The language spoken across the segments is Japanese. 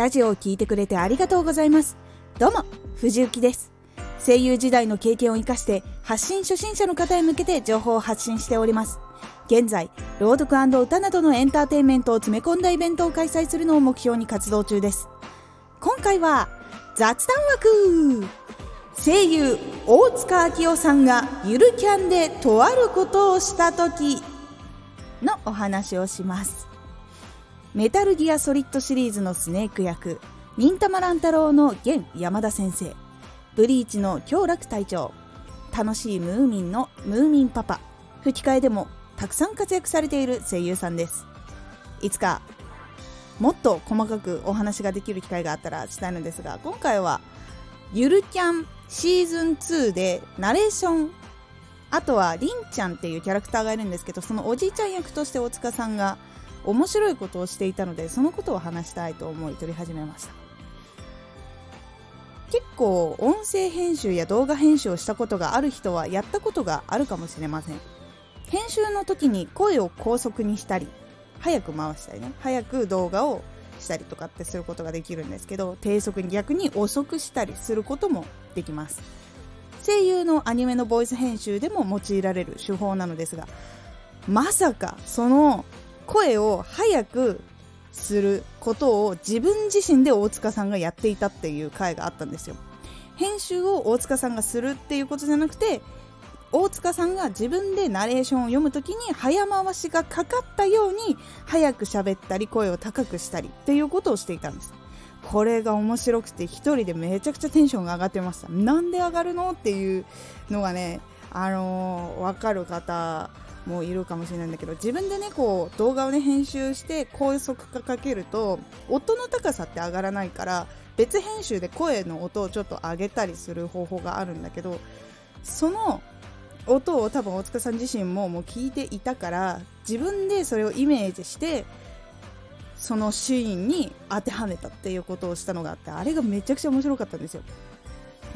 ラジオを聴いてくれてありがとうございます。どうも藤幸です。声優時代の経験を生かして発信初心者の方へ向けて情報を発信しております。現在朗読歌などのエンターテインメントを詰め込んだイベントを開催するのを目標に活動中です。今回は雑談枠。声優大塚明夫さんがゆるキャンでとあることをした時のお話をします。メタルギアソリッドシリーズのスネーク役忍たま乱太郎の現山田先生。ブリーチの京楽隊長。楽しいムーミンのムーミンパパ。吹き替えでもたくさん活躍されている声優さんです。いつかもっと細かくお話ができる機会があったらしたいのですが今回はゆるキャンシーズン2でナレーション。あとはりんちゃんっていうキャラクターがいるんですけどそのおじいちゃん役として大塚さんが面白いことをしていたのでそのことを話したいと思い撮り始めました。結構音声編集や動画編集をしたことがある人はやったことがあるかもしれません。編集の時に声を高速にしたり早く回したりね。早く動画をしたりとかってすることができるんですけど低速に逆に遅くしたりすることもできます。声優のアニメのボイス編集でも用いられる手法なのですがまさかその声を早くすることを自分自身で大塚さんがやっていたっていう回があったんですよ。編集を大塚さんがするっていうことじゃなくて大塚さんが自分でナレーションを読むときに早回しがかかったように早く喋ったり声を高くしたりっていうことをしていたんです。これが面白くて1人でめちゃくちゃテンションが上がってました。なんで上がるの？っていうのがねあのー、分かる方もいるかもしれないんだけど自分でねこう動画をね編集して高速化かけると音の高さって上がらないから別編集で声の音をちょっと上げたりする方法があるんだけどその音を多分大塚さん自身ももう聞いていたから自分でそれをイメージしてそのシーンに当てはめたっていうことをしたのがあってあれがめちゃくちゃ面白かったんですよ。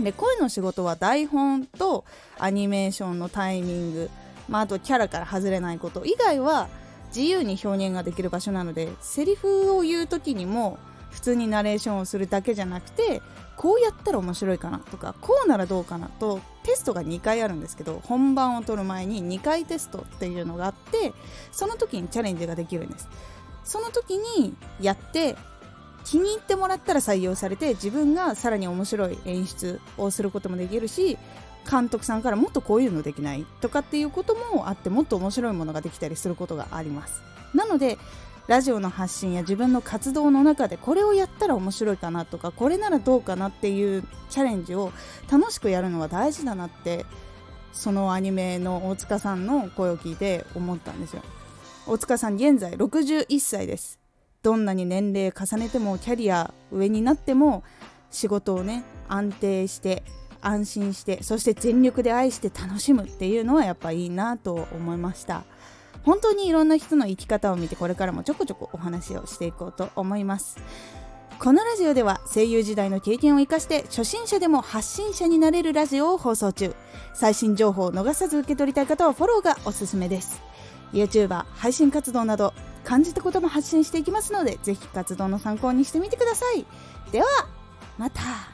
で声の仕事は台本とアニメーションのタイミング、まあ、あとキャラから外れないこと以外は自由に表現ができる場所なのでセリフを言う時にも普通にナレーションをするだけじゃなくてこうやったら面白いかなとかこうならどうかなとテストが2回あるんですけど本番を取る前に2回テストっていうのがあってその時にチャレンジができるんです。その時にやって気に入ってもらったら採用されて自分がさらに面白い演出をすることもできるし監督さんからもっとこういうのできないとかっていうこともあってもっと面白いものができたりすることがあります。なのでラジオの発信や自分の活動の中でこれをやったら面白いかなとかこれならどうかなっていうチャレンジを楽しくやるのは大事だなってそのアニメの大塚さんの声を聞いて思ったんですよ。大塚さん現在61歳です。どんなに年齢重ねてもキャリア上になっても仕事をね安定して安心してそして全力で愛して楽しむっていうのはやっぱいいなと思いました。本当にいろんな人の生き方を見てこれからもちょこちょこお話をしていこうと思います。このラジオでは声優時代の経験を生かして初心者でも発信者になれるラジオを放送中。最新情報を逃さず受け取りたい方はフォローがおすすめです。YouTuber 配信活動など感じたことも発信していきますのでぜひ活動の参考にしてみてください。ではまた。